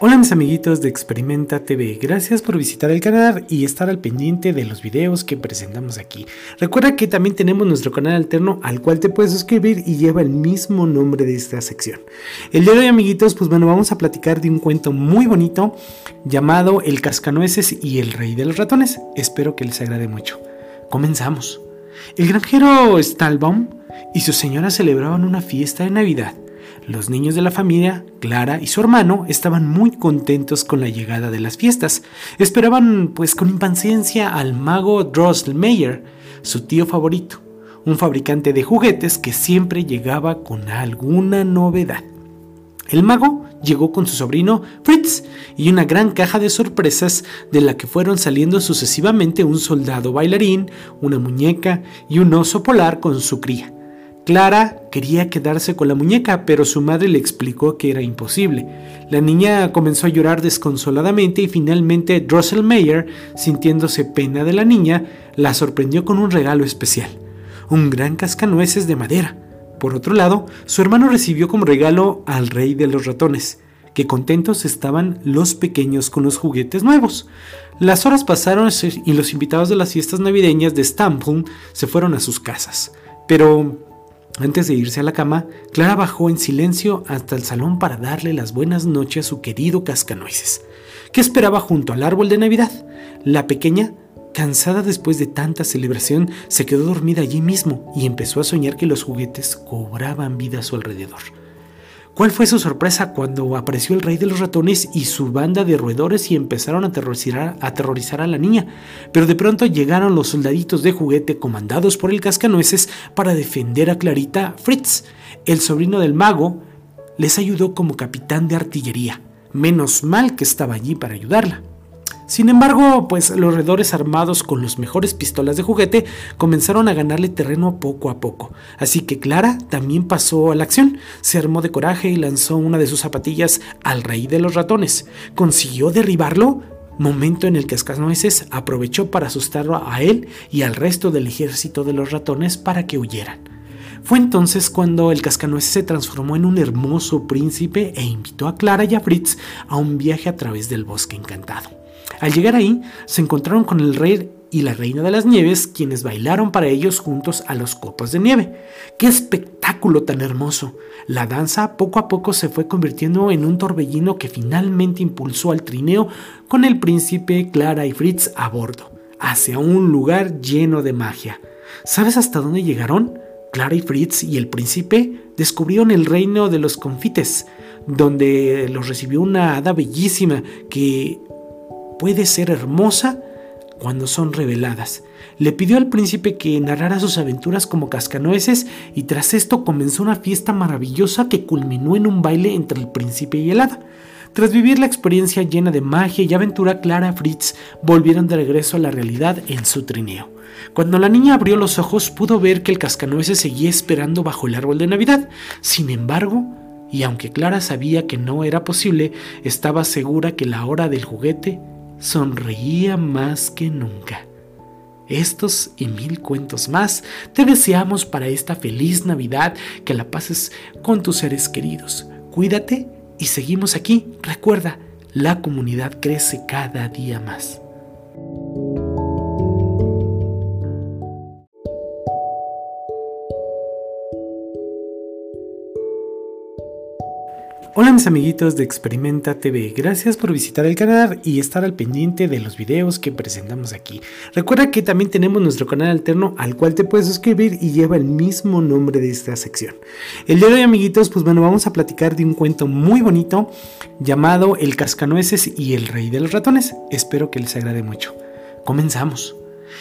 Hola mis amiguitos de Experimenta TV, gracias por visitar el canal y estar al pendiente de los videos que presentamos aquí. Recuerda que también tenemos nuestro canal alterno al cual te puedes suscribir y lleva el mismo nombre de esta sección. El día de hoy amiguitos, pues bueno, vamos a platicar de un cuento muy bonito llamado El Cascanueces y el Rey de los Ratones. Espero que les agrade mucho. Comenzamos. El granjero Stalbaum y su señora celebraban una fiesta de Navidad. Los niños de la familia, Clara y su hermano, estaban muy contentos con la llegada de las fiestas. Esperaban, pues, con impaciencia al mago Drosselmeyer, su tío favorito, un fabricante de juguetes que siempre llegaba con alguna novedad. El mago llegó con su sobrino Fritz y una gran caja de sorpresas de la que fueron saliendo sucesivamente un soldado bailarín, una muñeca y un oso polar con su cría. Clara quería quedarse con la muñeca, pero su madre le explicó que era imposible. La niña comenzó a llorar desconsoladamente y finalmente Drosselmeyer, sintiéndose pena de la niña, la sorprendió con un regalo especial, un gran cascanueces de madera. Por otro lado, su hermano recibió como regalo al rey de los ratones, que contentos estaban los pequeños con los juguetes nuevos. Las horas pasaron y los invitados de las fiestas navideñas de Stamford se fueron a sus casas. Pero antes de irse a la cama, Clara bajó en silencio hasta el salón para darle las buenas noches a su querido cascanueces, que esperaba junto al árbol de Navidad. La pequeña, cansada después de tanta celebración, se quedó dormida allí mismo y empezó a soñar que los juguetes cobraban vida a su alrededor. ¿Cuál fue su sorpresa cuando apareció el rey de los ratones y su banda de roedores y empezaron a aterrorizar, a aterrorizar, a la niña? Pero de pronto llegaron los soldaditos de juguete comandados por el cascanueces para defender a Clarita Fritz. El sobrino del mago les ayudó como capitán de artillería. Menos mal que estaba allí para ayudarla. Sin embargo, pues los roedores armados con los mejores pistolas de juguete comenzaron a ganarle terreno poco a poco. Así que Clara también pasó a la acción, se armó de coraje y lanzó una de sus zapatillas al rey de los ratones. ¿Consiguió derribarlo? Momento en el que Cascanueces aprovechó para asustarlo a él y al resto del ejército de los ratones para que huyeran. Fue entonces cuando el cascanueces se transformó en un hermoso príncipe e invitó a Clara y a Fritz a un viaje a través del bosque encantado. Al llegar ahí, se encontraron con el rey y la reina de las nieves, quienes bailaron para ellos juntos a los copos de nieve. ¡Qué espectáculo tan hermoso! La danza poco a poco se fue convirtiendo en un torbellino que finalmente impulsó al trineo con el príncipe, Clara y Fritz a bordo, hacia un lugar lleno de magia. ¿Sabes hasta dónde llegaron? Clara y Fritz y el príncipe descubrieron el reino de los confites, donde los recibió una hada bellísima que puede ser hermosa cuando son reveladas. Le pidió al príncipe que narrara sus aventuras como cascanueces y tras esto comenzó una fiesta maravillosa que culminó en un baile entre el príncipe y el hada. Tras vivir la experiencia llena de magia y aventura, Clara Fritz volvieron de regreso a la realidad en su trineo. Cuando la niña abrió los ojos pudo ver que el cascanueces seguía esperando bajo el árbol de Navidad. Sin embargo, y aunque Clara sabía que no era posible, estaba segura que la hora del juguete sonreía más que nunca. Estos y mil cuentos más te deseamos para esta feliz Navidad, que la pases con tus seres queridos. Cuídate y seguimos aquí. Recuerda, la comunidad crece cada día más. Hola mis amiguitos de Experimenta TV, gracias por visitar el canal y estar al pendiente de los videos que presentamos aquí. Recuerda que también tenemos nuestro canal alterno al cual te puedes suscribir y lleva el mismo nombre de esta sección. El día de hoy amiguitos, pues bueno, vamos a platicar de un cuento muy bonito llamado El Cascanueces y el Rey de los Ratones. Espero que les agrade mucho. Comenzamos.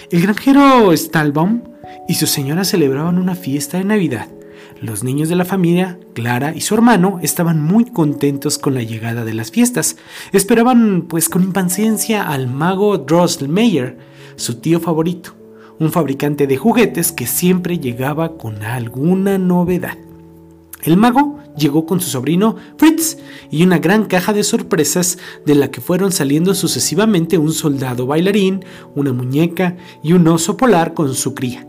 El granjero Stalbaum y su señora celebraban una fiesta de Navidad. Los niños de la familia, Clara y su hermano, estaban muy contentos con la llegada de las fiestas. Esperaban, pues, con impaciencia al mago Drosselmeyer, su tío favorito, un fabricante de juguetes que siempre llegaba con alguna novedad. El mago llegó con su sobrino Fritz y una gran caja de sorpresas de la que fueron saliendo sucesivamente un soldado bailarín, una muñeca y un oso polar con su cría.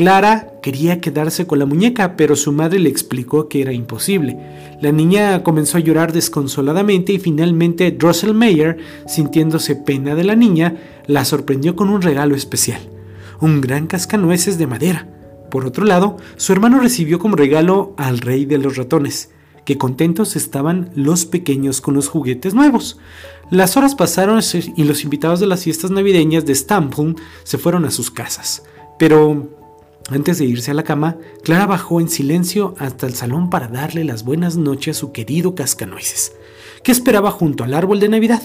Clara quería quedarse con la muñeca, pero su madre le explicó que era imposible. La niña comenzó a llorar desconsoladamente y finalmente Drosselmeyer, sintiéndose pena de la niña, la sorprendió con un regalo especial, un gran cascanueces de madera. Por otro lado, su hermano recibió como regalo al rey de los ratones, que contentos estaban los pequeños con los juguetes nuevos. Las horas pasaron y los invitados de las fiestas navideñas de Stamford se fueron a sus casas. Pero antes de irse a la cama, Clara bajó en silencio hasta el salón para darle las buenas noches a su querido cascanueces, que esperaba junto al árbol de Navidad.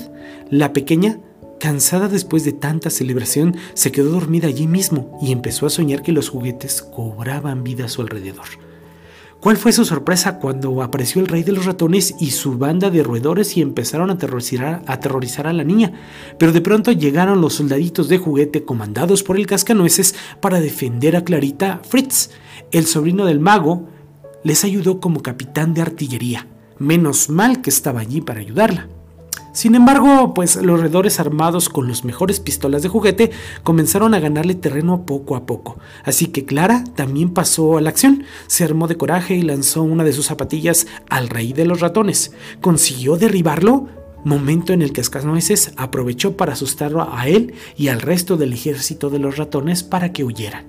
La pequeña, cansada después de tanta celebración, se quedó dormida allí mismo y empezó a soñar que los juguetes cobraban vida a su alrededor. ¿Cuál fue su sorpresa cuando apareció el rey de los ratones y su banda de roedores y empezaron a aterrorizar, a aterrorizar a la niña? Pero de pronto llegaron los soldaditos de juguete comandados por el cascanueces para defender a Clarita Fritz. El sobrino del mago les ayudó como capitán de artillería. Menos mal que estaba allí para ayudarla. Sin embargo, pues los redores armados con los mejores pistolas de juguete comenzaron a ganarle terreno poco a poco. Así que Clara también pasó a la acción, se armó de coraje y lanzó una de sus zapatillas al rey de los ratones. ¿Consiguió derribarlo? Momento en el que Cascanueces aprovechó para asustarlo a él y al resto del ejército de los ratones para que huyeran.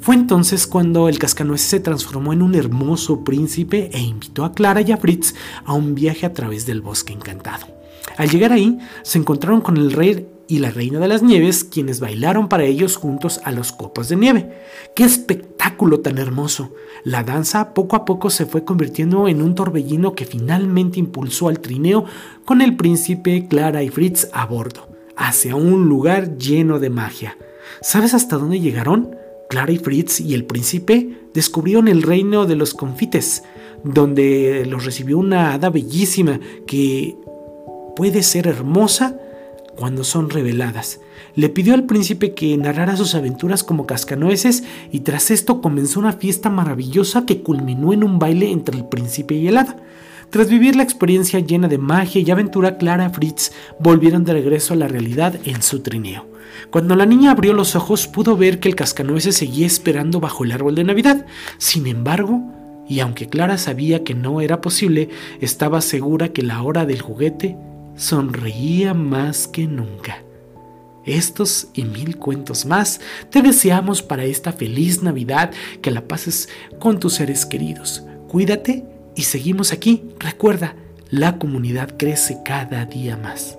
Fue entonces cuando el cascanueces se transformó en un hermoso príncipe e invitó a Clara y a Fritz a un viaje a través del bosque encantado. Al llegar ahí, se encontraron con el rey y la reina de las nieves, quienes bailaron para ellos juntos a los copos de nieve. ¡Qué espectáculo tan hermoso! La danza poco a poco se fue convirtiendo en un torbellino que finalmente impulsó al trineo con el príncipe, Clara y Fritz a bordo, hacia un lugar lleno de magia. ¿Sabes hasta dónde llegaron? Clara y Fritz y el príncipe descubrieron el reino de los confites, donde los recibió una hada bellísima que puede ser hermosa cuando son reveladas. Le pidió al príncipe que narrara sus aventuras como cascanueces y tras esto comenzó una fiesta maravillosa que culminó en un baile entre el príncipe y el hada. Tras vivir la experiencia llena de magia y aventura, Clara Fritz volvieron de regreso a la realidad en su trineo. Cuando la niña abrió los ojos pudo ver que el cascanueces seguía esperando bajo el árbol de Navidad. Sin embargo, y aunque Clara sabía que no era posible, estaba segura que la hora del juguete sonreía más que nunca. Estos y mil cuentos más te deseamos para esta feliz Navidad, que la pases con tus seres queridos. Cuídate y seguimos aquí. Recuerda, la comunidad crece cada día más.